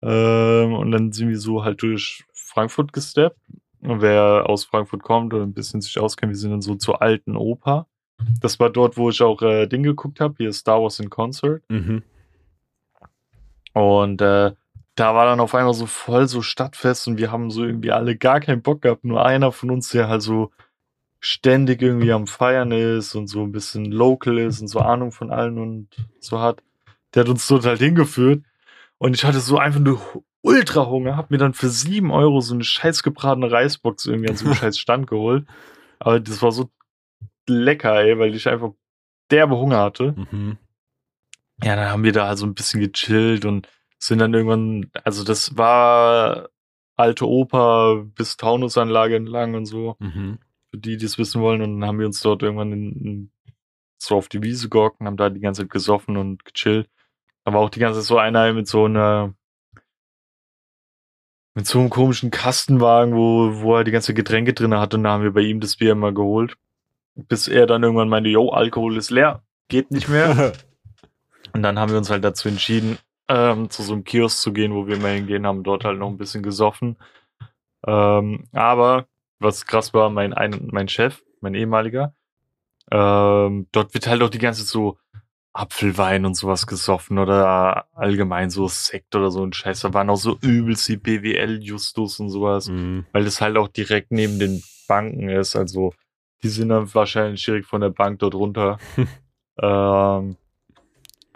Ähm, und dann sind wir so halt durch Frankfurt gesteppt. Und wer aus Frankfurt kommt oder ein bisschen sich auskennt, wir sind dann so zur alten Oper. Das war dort, wo ich auch äh, Ding geguckt habe, hier Star Wars in Concert. Mhm. Und äh, da war dann auf einmal so voll so Stadtfest und wir haben so irgendwie alle gar keinen Bock gehabt. Nur einer von uns, der halt so ständig irgendwie am Feiern ist und so ein bisschen local ist und so Ahnung von allen und so hat, der hat uns dort halt hingeführt. Und ich hatte so einfach nur ultra Hunger, hab mir dann für sieben Euro so eine scheiß gebratene Reisbox irgendwie an so einem scheiß Stand geholt. Aber das war so lecker, ey, weil ich einfach derbe Hunger hatte. Mhm. Ja, dann haben wir da halt so ein bisschen gechillt und sind dann irgendwann, also das war alte Oper bis Taunusanlage entlang und so, Mhm. für die, die es wissen wollen. Und dann haben wir uns dort irgendwann in, in, so auf die Wiese gehockt und haben da die ganze Zeit gesoffen und gechillt. War auch die ganze Zeit so einer mit so einer, mit so einem komischen Kastenwagen, wo, wo er die ganze Getränke drin hatte und da haben wir bei ihm das Bier immer geholt. Bis er dann irgendwann meinte, yo, Alkohol ist leer, geht nicht mehr. Und dann haben wir uns halt dazu entschieden, ähm, zu so einem Kiosk zu gehen, wo wir immer hingehen, haben dort halt noch ein bisschen gesoffen. Ähm, aber was krass war, mein, ein, mein Chef, mein ehemaliger, ähm, dort wird halt auch die ganze Zeit so Apfelwein und sowas gesoffen oder allgemein so Sekt oder so ein Scheiß. Da waren auch so übelst die BWL-Justus und sowas, Mhm. weil das halt auch direkt neben den Banken ist. Also die sind dann wahrscheinlich direkt von der Bank dort runter. ähm,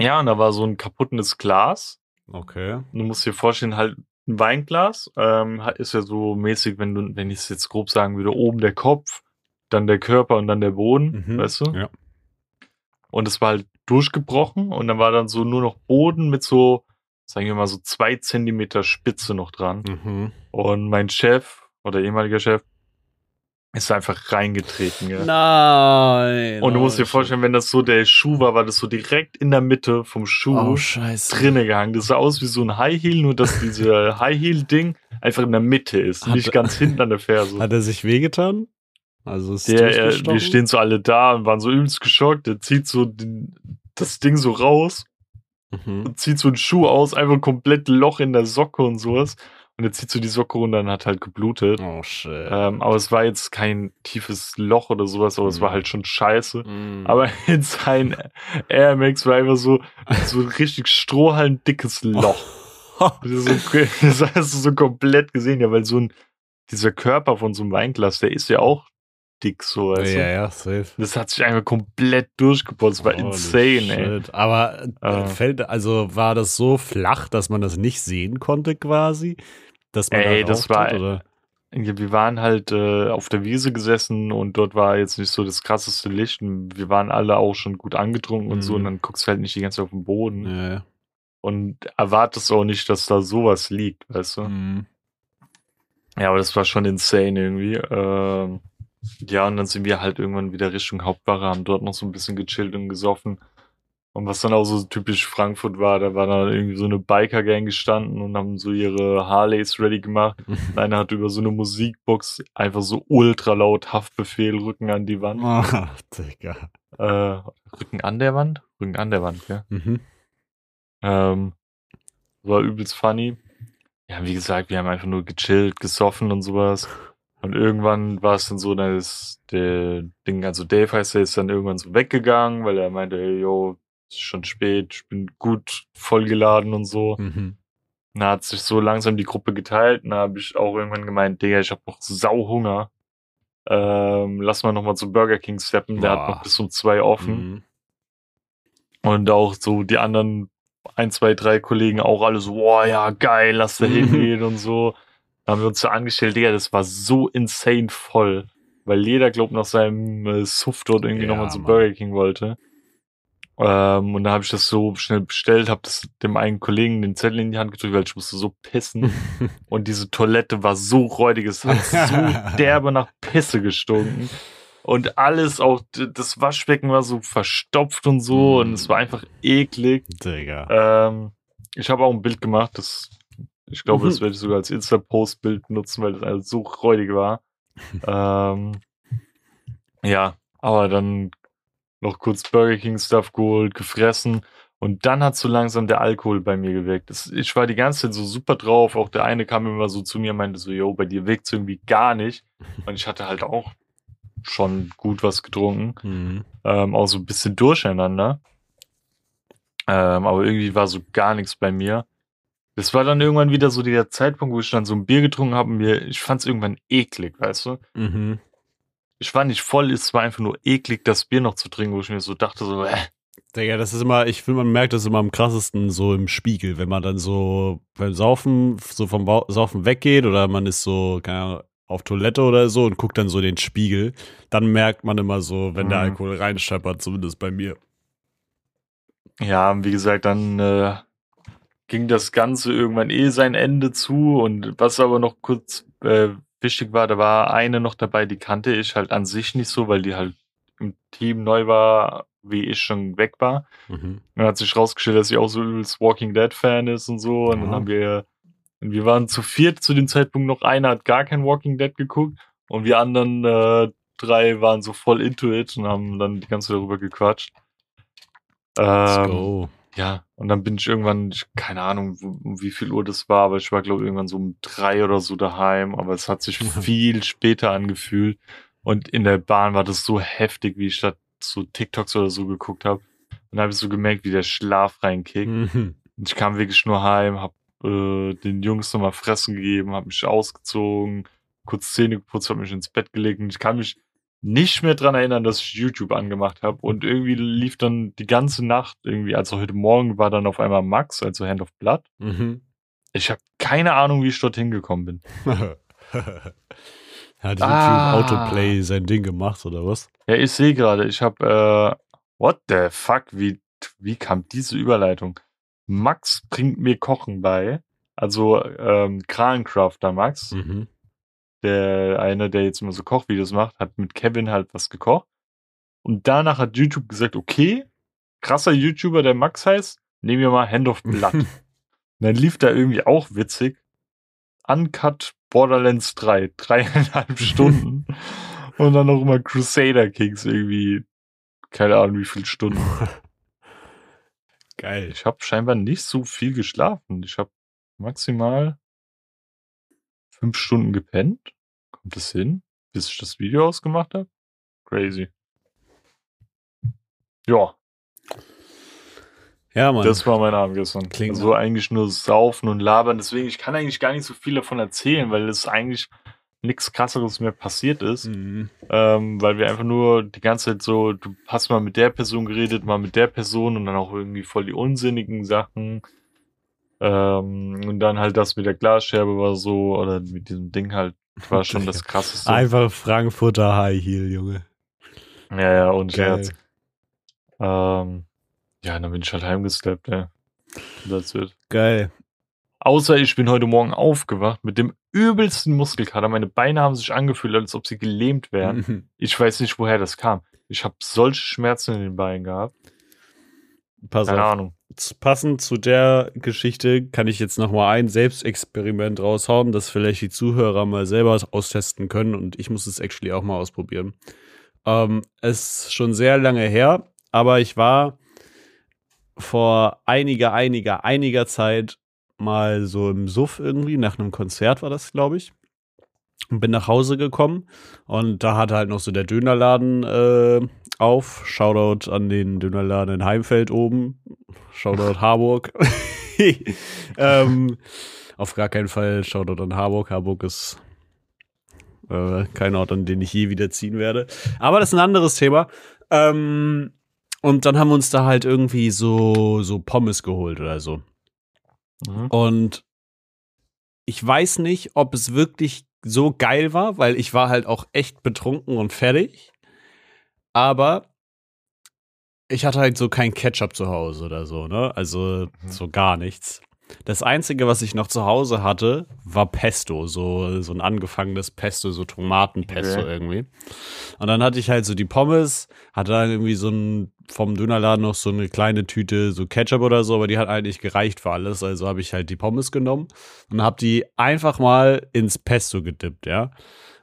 ja, und da war so ein kaputtes Glas. Okay. Du musst dir vorstellen, halt ein Weinglas ähm, ist ja so mäßig, wenn du, wenn ich es jetzt grob sagen würde, oben der Kopf, dann der Körper und dann der Boden, Mhm, weißt du? ja. Und es war halt durchgebrochen und dann war dann so nur noch Boden mit so, sagen wir mal, so zwei Zentimeter Spitze noch dran. Mhm. Und mein Chef oder ehemaliger Chef ist einfach reingetreten. Gell? Nein. Und du musst dir vorstellen, wenn das so der Schuh war, war das so direkt in der Mitte vom Schuh Oh, drinne gehangen. Das sah aus wie so ein High Heel, nur dass diese High Heel Ding einfach in der Mitte ist, Hat- nicht ganz hinten an der Ferse. Hat er sich wehgetan? Also ist Der, er, durchgestochen? wir stehen so alle da und waren so übelst geschockt. Der zieht so den, das Ding so raus Mhm. und zieht so einen Schuh aus, einfach komplett Loch in der Socke und sowas. Und er zieht so die Socke runter und hat halt geblutet. Oh shit. Ähm, aber es war jetzt kein tiefes Loch oder sowas, aber es Mhm. war halt schon scheiße. Mhm. Aber in sein Air Max war einfach so, so ein richtig strohhalm dickes Loch. Das, ist so, das hast du so komplett gesehen, ja, weil so ein, dieser Körper von so einem Weinglas, der ist ja auch dick so. ja, Weißt du? ja, safe. Das hat sich einfach komplett durchgeputzt. Das war Holy insane, ey. shit. Aber äh, Äh. fällt, also war das so flach, dass man das nicht sehen konnte quasi? Dass man Ey, da das war- hat, oder? Wir waren halt äh, auf der Wiese gesessen und dort war jetzt nicht so das krasseste Licht. Und wir waren alle auch schon gut angetrunken und so. Mhm. Und dann guckst du halt nicht die ganze Zeit auf den Boden. Ja. Und erwartest auch nicht, dass da sowas liegt, weißt du? Mhm. Ja, aber das war schon insane irgendwie. Ähm, ja, und dann sind wir halt irgendwann wieder Richtung Hauptwache, haben dort noch so ein bisschen gechillt und gesoffen. Und was dann auch so typisch Frankfurt war, da war dann irgendwie so eine Biker-Gang gestanden und haben so ihre Harleys ready gemacht. Und einer hat über so eine Musikbox einfach so ultra laut Haftbefehl Rücken an die Wand. Ah, Digga. Äh, Rücken an der Wand? Rücken an der Wand, ja. Mhm. Ähm, war übelst funny. Ja, wie gesagt, wir haben einfach nur gechillt, gesoffen und sowas. Und irgendwann war es dann so, dass der Ding, also Dave heißt er, ist dann irgendwann so weggegangen, weil er meinte, hey, yo, ist schon spät, ich bin gut vollgeladen und so. Mhm. Dann hat sich so langsam die Gruppe geteilt. Und da habe ich auch irgendwann gemeint, Digga, ich habe noch sau Hunger. Ähm, lass mal nochmal zu Burger King steppen. Der hat Boah. noch bis um zwei offen. Mhm. Und auch so die anderen ein, zwei, drei Kollegen auch alle so, boah, ja, geil, lass da hingehen und so. Da haben wir uns so angestellt, Digga, das war so insane voll. Weil jeder, glaubt nach seinem äh, Suff dort irgendwie Ja, nochmal zu. Burger King wollte. Ähm, und da habe ich das so schnell bestellt, habe das dem einen Kollegen den Zettel in die Hand gedrückt, weil ich musste so pissen. Und diese Toilette war so räudig, es hat so derbe nach Pisse gestunken. Und alles, auch das Waschbecken war so verstopft und so. Und es war einfach eklig. Digga. Ähm, ich habe auch ein Bild gemacht, das, ich glaube, das Mhm. werde ich sogar als Insta-Post-Bild nutzen, weil das alles so räudig war. ähm, ja, aber dann noch kurz Burger King Stuff geholt, gefressen und dann hat so langsam der Alkohol bei mir gewirkt. Ich war die ganze Zeit so super drauf. Auch der eine kam immer so zu mir und meinte so, yo, bei dir wirkt's irgendwie gar nicht. Und ich hatte halt auch schon gut was getrunken Mhm. ähm, auch so ein bisschen durcheinander. Ähm, aber irgendwie war so gar nichts bei mir. Das war dann irgendwann wieder so der Zeitpunkt, wo ich dann so ein Bier getrunken habe und mir, ich fand es irgendwann eklig, weißt du? Mhm. Ich war nicht voll, es war einfach nur eklig, das Bier noch zu trinken, wo ich mir so dachte, so, äh, Digga, das ist immer, ich finde, man merkt das immer am krassesten so im Spiegel, wenn man dann so beim Saufen, so vom Saufen weggeht oder man ist so, keine Ahnung, auf Toilette oder so und guckt dann so den Spiegel, dann merkt man immer so, wenn der Mhm. Alkohol reinscheppert, zumindest bei mir. ja, wie gesagt, dann äh, ging das Ganze irgendwann eh sein Ende zu und was aber noch kurz äh, wichtig war, da war eine noch dabei, die kannte ich halt an sich nicht so, weil die halt im Team neu war, wie ich schon weg war. Mhm. Dann hat sich rausgestellt, dass sie auch so übelst Walking Dead Fan ist und so. Und dann Aha. haben wir, und wir waren zu viert zu dem Zeitpunkt noch. Einer hat gar kein Walking Dead geguckt und wir anderen äh, drei waren so voll into it und haben dann die ganze Zeit darüber gequatscht. Let's Ähm, go. Ja, und dann bin ich irgendwann, ich, keine Ahnung, um wie viel Uhr das war, aber ich war, glaube ich, irgendwann so um drei oder so daheim, aber es hat sich viel später angefühlt. Und in der Bahn war das so heftig, wie ich da so TikToks oder so geguckt habe. Und dann habe ich so gemerkt, wie der Schlaf reinkickt. Mhm. Und ich kam wirklich nur heim, hab äh, den Jungs nochmal fressen gegeben, hab mich ausgezogen, kurz Zähne geputzt, hab mich ins Bett gelegt und ich kann mich nicht mehr dran erinnern, dass ich YouTube angemacht habe. Und irgendwie lief dann die ganze Nacht irgendwie, also heute Morgen war dann auf einmal Max, also Hand of Blood. Mhm. Ich habe keine Ahnung, wie ich dorthin gekommen bin. Hat YouTube Ah. Autoplay sein Ding gemacht, oder was? Ja, ich sehe gerade, ich habe, äh, what the fuck, wie, wie kam diese Überleitung? Max bringt mir Kochen bei. Also, ähm, Kralencrafter Max. Mhm. Der eine, der jetzt immer so Kochvideos macht, hat mit Kevin halt was gekocht. Und danach hat YouTube gesagt, okay, krasser YouTuber, der Max heißt, nehmen wir mal Hand of Blood. Und dann lief da irgendwie auch witzig. Uncut Borderlands 3, dreieinhalb Stunden. Und dann noch immer Crusader Kings irgendwie, keine Ahnung wie viele Stunden. Geil. Ich habe scheinbar nicht so viel geschlafen. Ich habe maximal fünf Stunden gepennt. Kommt das hin, bis ich das Video ausgemacht habe? Crazy. Ja, Ja, Mann. das war mein Abend gestern. Klingt also eigentlich nur saufen und labern. Deswegen, ich kann eigentlich gar nicht so viel davon erzählen, weil es eigentlich nichts krasseres mehr passiert ist. Mhm. Ähm, weil wir einfach nur die ganze Zeit so, du hast mal mit der Person geredet, mal mit der Person und dann auch irgendwie voll die unsinnigen Sachen. Ähm, und dann halt das mit der Glasscherbe war so, oder mit diesem Ding halt, war schon das krasseste. Einfach Frankfurter High Heel, Junge. Ja, ja, und. Scherz. Ähm, ja, dann bin ich halt heimgesteppt, ja. Das wird. Geil. Außer ich bin heute Morgen aufgewacht mit dem übelsten Muskelkater. Meine Beine haben sich angefühlt, als ob sie gelähmt wären. Ich weiß nicht, woher das kam. Ich habe solche Schmerzen in den Beinen gehabt. Pass Keine auf. Ahnung. Passend zu der Geschichte kann ich jetzt noch mal ein Selbstexperiment raushauen, das vielleicht die Zuhörer mal selber austesten können und ich muss es actually auch mal ausprobieren. Ähm, es ist schon sehr lange her, aber ich war vor einiger, einiger, einiger Zeit mal so im Suff irgendwie, nach einem Konzert war das, glaube ich. Und bin nach Hause gekommen und da hatte halt noch so der Dönerladen äh, auf. Shoutout an den Dönerladen in Heimfeld oben. Shoutout Harburg. ähm, auf gar keinen Fall Shoutout an Harburg. Harburg ist äh, kein Ort, an den ich je wieder ziehen werde. Aber das ist ein anderes Thema. Ähm, und dann haben wir uns da halt irgendwie so, so Pommes geholt oder so. Mhm. Und ich weiß nicht, ob es wirklich so geil war, weil ich war halt auch echt betrunken und fertig. Aber ich hatte halt so kein Ketchup zu Hause oder so, ne? Also Mhm. so gar nichts. Das Einzige, was ich noch zu Hause hatte, war Pesto, so, so ein angefangenes Pesto, so Tomatenpesto Okay. irgendwie. Und dann hatte ich halt so die Pommes, hatte dann irgendwie so ein, vom Dönerladen noch so eine kleine Tüte, so Ketchup oder so, aber die hat eigentlich gereicht für alles. Also habe ich halt die Pommes genommen und habe die einfach mal ins Pesto gedippt, ja.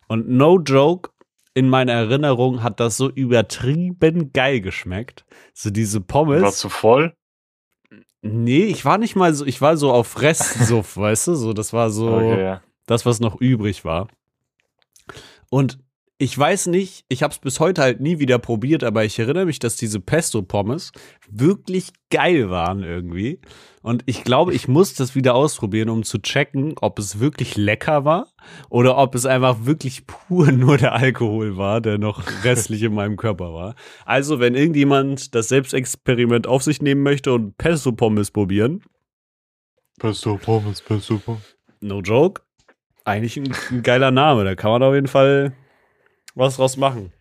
Und no joke, in meiner Erinnerung hat das so übertrieben geil geschmeckt. So diese Pommes. Warst du voll? Nee, ich war nicht mal so, ich war so auf Restsuff, weißt du? So, das war so Okay, ja. das, was noch übrig war. Und ich weiß nicht, ich habe es bis heute halt nie wieder probiert, aber ich erinnere mich, dass diese Pesto-Pommes wirklich geil waren irgendwie. Und ich glaube, ich muss das wieder ausprobieren, um zu checken, ob es wirklich lecker war oder ob es einfach wirklich pur nur der Alkohol war, der noch restlich in meinem Körper war. Also, wenn irgendjemand das Selbstexperiment auf sich nehmen möchte und Pesto-Pommes probieren, Pesto Pommes, Pesto Pommes. no joke, eigentlich ein, ein geiler Name. Da kann man auf jeden Fall was draus machen.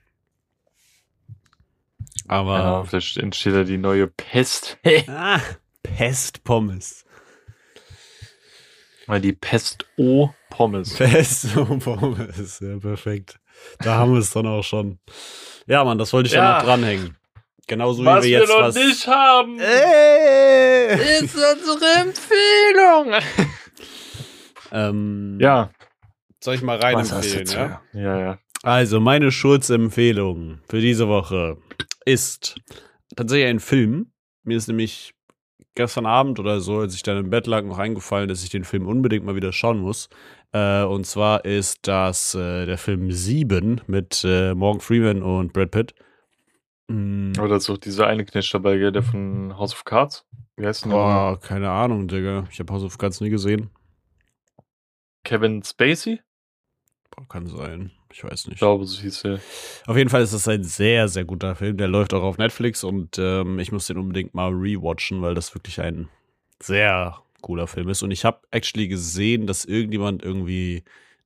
Aber Ja, vielleicht entsteht da die neue Pest. ah, Pestpommes. Mal die Pest-O-Pommes. Pestpommes, ja, perfekt. Da haben wir es dann auch schon. Ja, Mann, das wollte ich ja, Ja. noch dranhängen. Genauso Was wie wir wir jetzt noch was. nicht haben, Äh. ist unsere Empfehlung. Ähm, Ja. Soll ich mal rein Was hast du empfehlen, ja? Ja, ja. Also, meine Schurzempfehlung für diese Woche ist tatsächlich ein Film. Mir ist nämlich gestern Abend oder so, als ich dann im Bett lag, noch eingefallen, dass ich den Film unbedingt mal wieder schauen muss. Äh, und zwar ist das äh, der Film Sieben mit äh, Morgan Freeman und Brad Pitt. Mm, Aber da ist auch dieser eine Knecht dabei, gell, der von House of Cards. Wie heißt denn der? boah, keine Ahnung, Digga. Ich habe House of Cards nie gesehen. Kevin Spacey? Boah, kann sein. Ich weiß Ich nicht. glaube, so hieß er. Auf jeden Fall ist das ein sehr, sehr guter Film. Der läuft auch auf Netflix und ähm, ich muss den unbedingt mal rewatchen, weil das wirklich ein sehr cooler Film ist. Und ich habe actually gesehen, dass irgendjemand irgendwie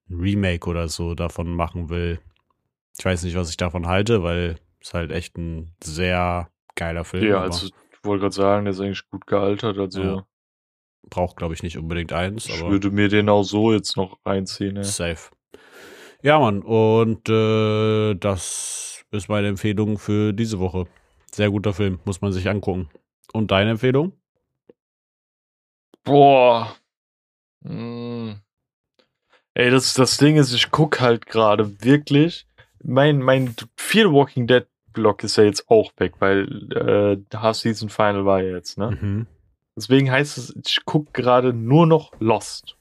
ein Remake oder so davon machen will. Ich weiß nicht, was ich davon halte, weil es halt echt ein sehr geiler Film. Ja, aber also ich wollte gerade sagen, der ist eigentlich gut gealtert. Also Ja, braucht, glaube ich, nicht unbedingt eins, ich würde mir den auch so jetzt noch reinziehen. Ja. safe. Ja, Mann, und äh, das ist meine Empfehlung für diese Woche. Sehr guter Film, muss man sich angucken. Und deine Empfehlung? Boah. Hm. Ey, das, das Ding ist, ich guck halt gerade wirklich. Mein, mein Fear Walking Dead Block ist ja jetzt auch weg, weil äh, Half Season Final war ja jetzt, ne? Mhm. Deswegen heißt es, ich guck gerade nur noch Lost.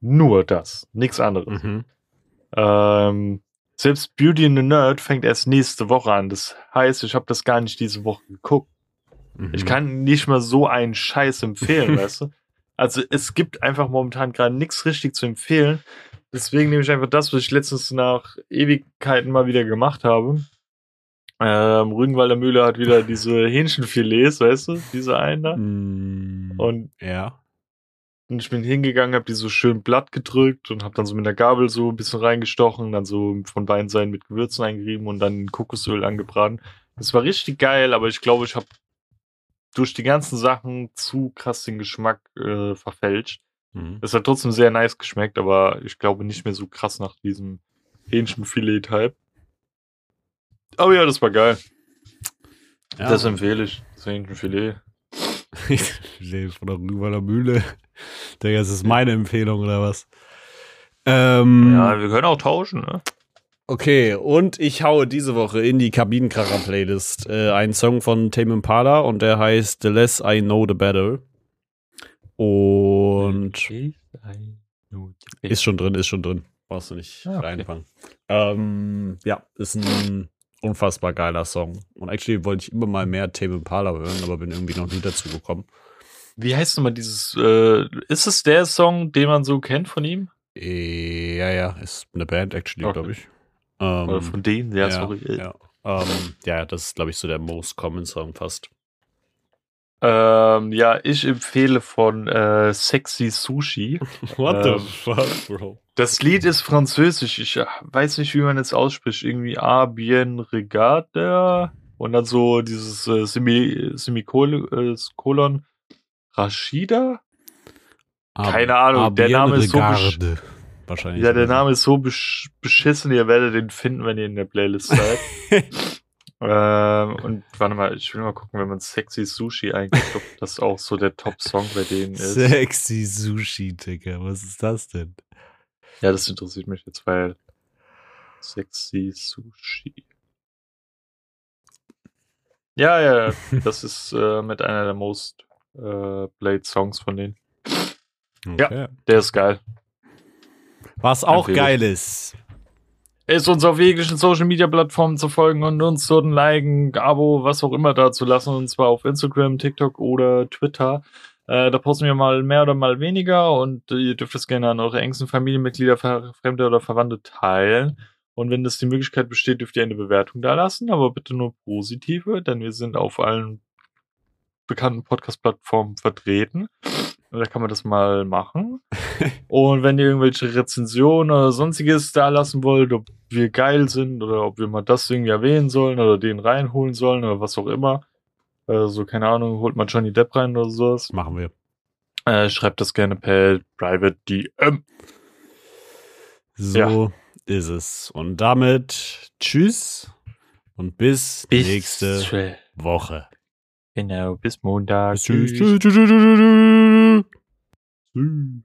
Nur das, nichts anderes. Mhm. Ähm, selbst Beauty and the Nerd fängt erst nächste Woche an. Das heißt, ich habe das gar nicht diese Woche geguckt. Mhm. Ich kann nicht mal so einen Scheiß empfehlen, weißt du? Also es gibt einfach momentan gerade nichts richtig zu empfehlen. Deswegen nehme ich einfach das, was ich letztens nach Ewigkeiten mal wieder gemacht habe. Ähm, Rügenwalder Mühle hat wieder diese Hähnchenfilets, weißt du, diese einen da. Mm, Und ja. Und ich bin hingegangen, habe die so schön blatt gedrückt und habe dann so mit der Gabel so ein bisschen reingestochen, dann so von beiden Seiten mit Gewürzen eingerieben und dann in Kokosöl angebraten. Das war richtig geil, aber ich glaube, ich habe durch die ganzen Sachen zu krass den Geschmack äh, verfälscht. Mhm. Es hat trotzdem sehr nice geschmeckt, aber ich glaube nicht mehr so krass nach diesem Hähnchenfilet-Type. Aber ja, das war geil. Ja, das empfehle ich. Das Hähnchenfilet. ich lebe von der Rügenwalder Mühle. Digga, das ist meine Empfehlung oder was? Ähm, Ja, wir können auch tauschen, ne? Okay, und ich haue diese Woche in die Kabinenkracher-Playlist äh, einen Song von Tame Impala und der heißt The Less I Know The Better. Und ist schon drin, ist schon drin. Brauchst du nicht Ah, okay. reinfangen. Ähm, ja, ist ein unfassbar geiler Song. Und actually wollte ich immer mal mehr Tame Impala hören, aber bin irgendwie noch nie dazu gekommen. Wie heißt nochmal dieses, äh, ist es der Song, den man so kennt von ihm? Äh, ja, ja, ist eine Band, actually, Okay. glaube ich. Ähm, Oder von denen? Ja, sorry. Ja, ähm, ja, das ist, glaube ich, so der most common Song fast. Ähm, ja, ich empfehle von äh, Sexy Sushi. What Ähm, the fuck, Bro? Das Lied ist französisch. Ich äh, weiß nicht, wie man es ausspricht. Irgendwie A bien regardeur und dann so dieses äh, Semi Semikolon äh, Kolon Rashida. Keine Ahnung, der Name ist so. Wahrscheinlich. Ja, der Name ist so besch beschissen. Ihr werdet den finden, wenn ihr in der Playlist seid. ähm, und warte mal, ich will mal gucken, wenn man Sexy Sushi eingibt, ob das auch so der Top-Song bei denen ist. Sexy Sushi, Digga. Was ist das denn? Ja, das interessiert mich jetzt, weil Sexy Sushi. Ja, ja, ja, das ist äh, mit einer der most äh, played Songs von denen. Okay. Der ist geil. Was auch Empfehle geil ist. Ist uns auf jeglichen Social Media Plattformen zu folgen und uns dort ein Liken, Abo, was auch immer da zu lassen. Und zwar auf Instagram, TikTok oder Twitter. Äh, da posten wir mal mehr oder mal weniger und äh, ihr dürft es gerne an eure engsten Familienmitglieder, Fremde oder Verwandte teilen. Und wenn das die Möglichkeit besteht, dürft ihr eine Bewertung da lassen, aber bitte nur positive, denn wir sind auf allen bekannten Podcast-Plattformen vertreten. Da kann man das mal machen. Und wenn ihr irgendwelche Rezensionen oder sonstiges da lassen wollt, ob wir geil sind oder ob wir mal das irgendwie erwähnen sollen oder den reinholen sollen oder was auch immer. Also, keine Ahnung, holt mal Johnny Depp rein oder sowas. Machen wir. Äh, schreibt das gerne per Private DM. So Ja. ist es. Und damit tschüss und bis, nächste Woche. Genau, bis Montag. Tschüss. Tschüss. Tschüss. Tschüss. Tschüss.